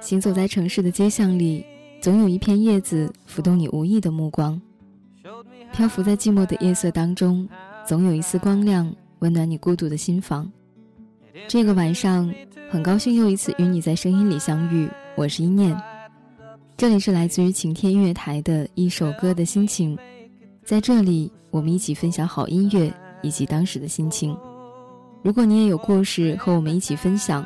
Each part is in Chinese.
行走在城市的街巷里，总有一片叶子浮动你无意的目光；漂浮在寂寞的夜色当中，总有一丝光亮温暖你孤独的心房。这个晚上，很高兴又一次与你在声音里相遇。我是一念，这里是来自于晴天音乐台的一首歌的心情，在这里我们一起分享好音乐以及当时的心情。如果你也有故事和我们一起分享，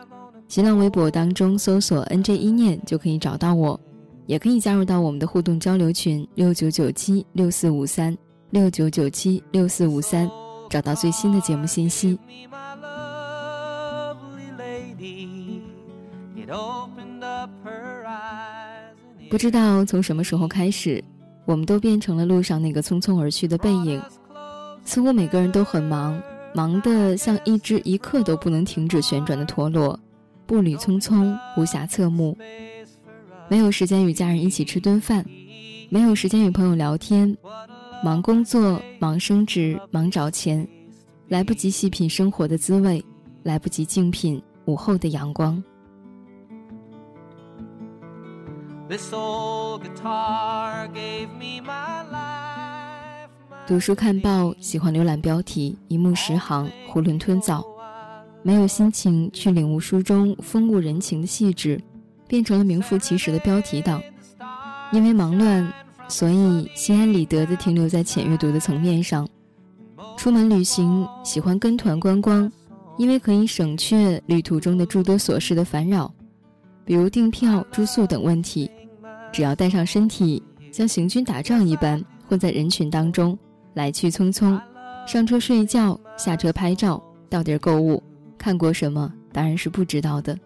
新浪微博当中搜索 “nj 一念”就可以找到我，也可以加入到我们的互动交流群六九九七六四五三六九九七六四五三，找到最新的节目信息。不知道从什么时候开始，我们都变成了路上那个匆匆而去的背影，似乎每个人都很忙。忙得像一只一刻都不能停止旋转的陀螺，步履匆匆，无暇侧目，没有时间与家人一起吃顿饭，没有时间与朋友聊天，忙工作，忙升职，忙找钱，来不及细品生活的滋味，来不及静品午后的阳光。读书看报，喜欢浏览标题，一目十行，囫囵吞枣，没有心情去领悟书中风物人情的细致，变成了名副其实的标题党。因为忙乱，所以心安理得地停留在浅阅读的层面上。出门旅行，喜欢跟团观光，因为可以省却旅途中的诸多琐事的烦扰，比如订票、住宿等问题，只要带上身体，像行军打仗一般混在人群当中。来去匆匆，上车睡觉，下车拍照，到地儿购物，看过什么当然是不知道的。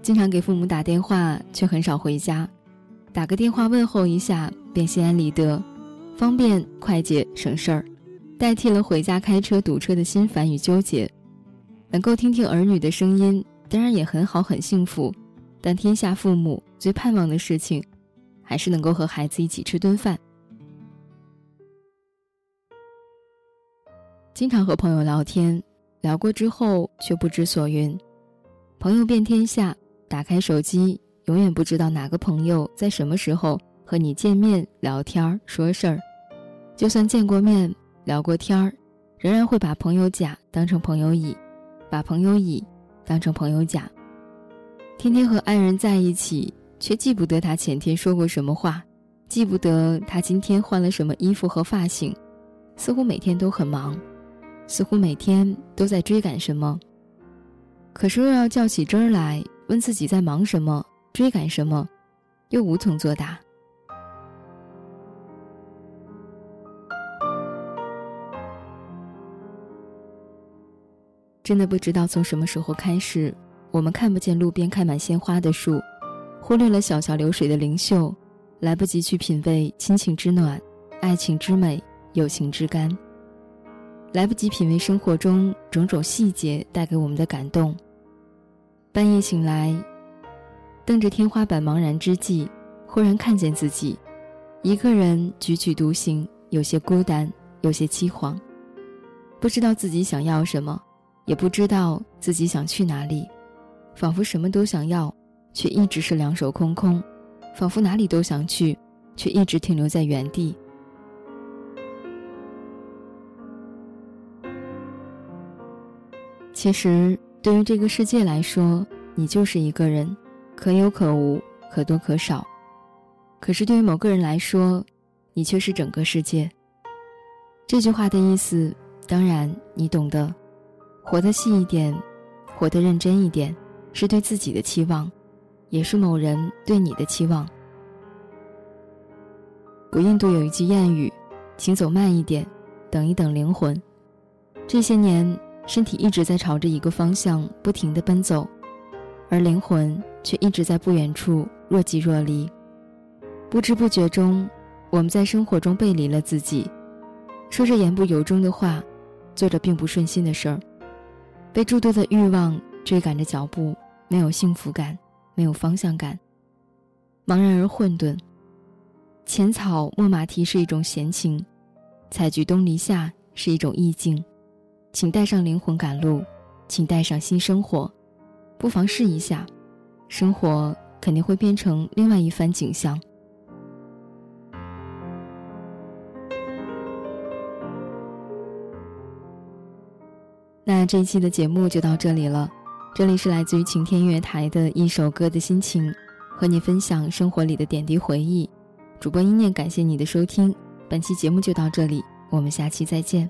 经常给父母打电话，却很少回家，打个电话问候一下便心安理得，方便快捷省事儿，代替了回家开车堵车的心烦与纠结。能够听听儿女的声音，当然也很好很幸福，但天下父母最盼望的事情。还是能够和孩子一起吃顿饭。经常和朋友聊天，聊过之后却不知所云。朋友遍天下，打开手机，永远不知道哪个朋友在什么时候和你见面聊天说事儿。就算见过面聊过天儿，仍然会把朋友甲当成朋友乙，把朋友乙当成朋友甲。天天和爱人在一起。却记不得他前天说过什么话，记不得他今天换了什么衣服和发型，似乎每天都很忙，似乎每天都在追赶什么。可是若要较起真儿来问自己在忙什么、追赶什么，又无从作答。真的不知道从什么时候开始，我们看不见路边开满鲜花的树。忽略了小桥流水的灵秀，来不及去品味亲情之暖、爱情之美、友情之甘，来不及品味生活中种种细节带给我们的感动。半夜醒来，瞪着天花板茫然之际，忽然看见自己，一个人踽踽独行，有些孤单，有些凄惶，不知道自己想要什么，也不知道自己想去哪里，仿佛什么都想要。却一直是两手空空，仿佛哪里都想去，却一直停留在原地。其实，对于这个世界来说，你就是一个人，可有可无，可多可少。可是，对于某个人来说，你却是整个世界。这句话的意思，当然你懂得。活得细一点，活得认真一点，是对自己的期望。也是某人对你的期望。古印度有一句谚语：“请走慢一点，等一等灵魂。”这些年，身体一直在朝着一个方向不停地奔走，而灵魂却一直在不远处若即若离。不知不觉中，我们在生活中背离了自己，说着言不由衷的话，做着并不顺心的事儿，被诸多的欲望追赶着脚步，没有幸福感。没有方向感，茫然而混沌。浅草摸马蹄是一种闲情，采菊东篱下是一种意境，请带上灵魂赶路，请带上新生活，不妨试一下，生活肯定会变成另外一番景象。那这一期的节目就到这里了，这里是来自于晴天音乐台的一首歌的心情，和你分享生活里的点滴回忆。主播一念感谢你的收听，本期节目就到这里，我们下期再见。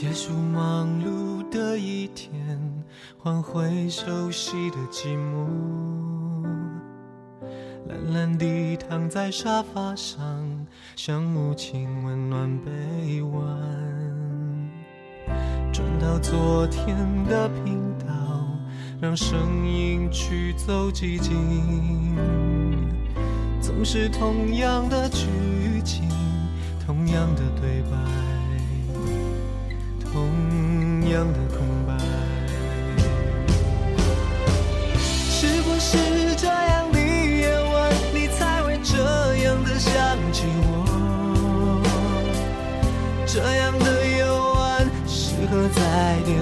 结束忙碌的一天，换回熟悉的寂寞，懒懒地躺在沙发上，像母亲温暖臂弯。转到昨天的频道，让声音驱走寂静，总是同样的剧情，同样的对白。样的空白，是不是这样的夜晚，你才会这样的想起我？这样的夜晚，适合在电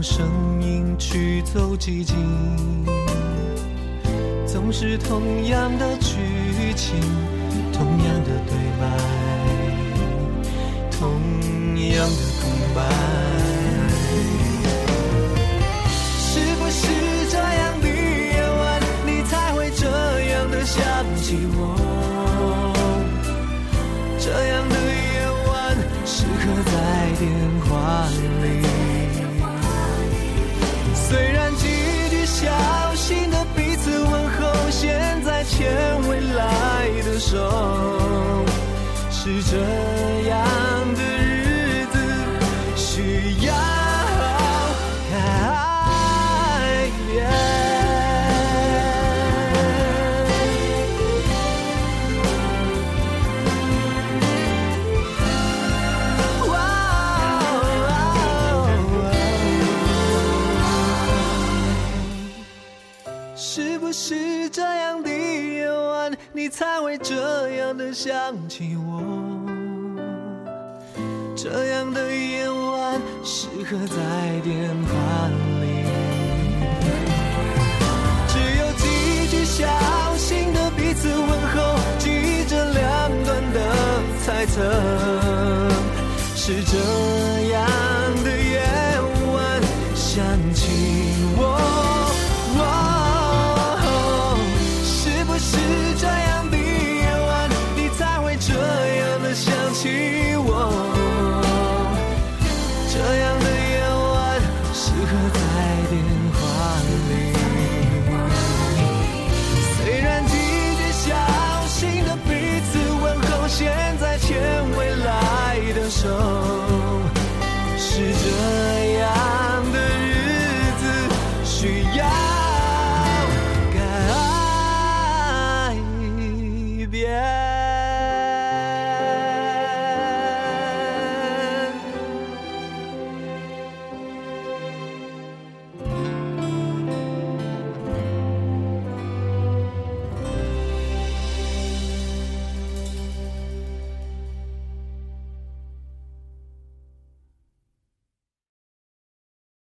让声音去走寂静，总是同样的剧情，同样的对白，同样的空白。是这才会这样的想起我，这样的夜晚适合在电话里，只有几句小心的彼此问候，记着两端的猜测，是这手。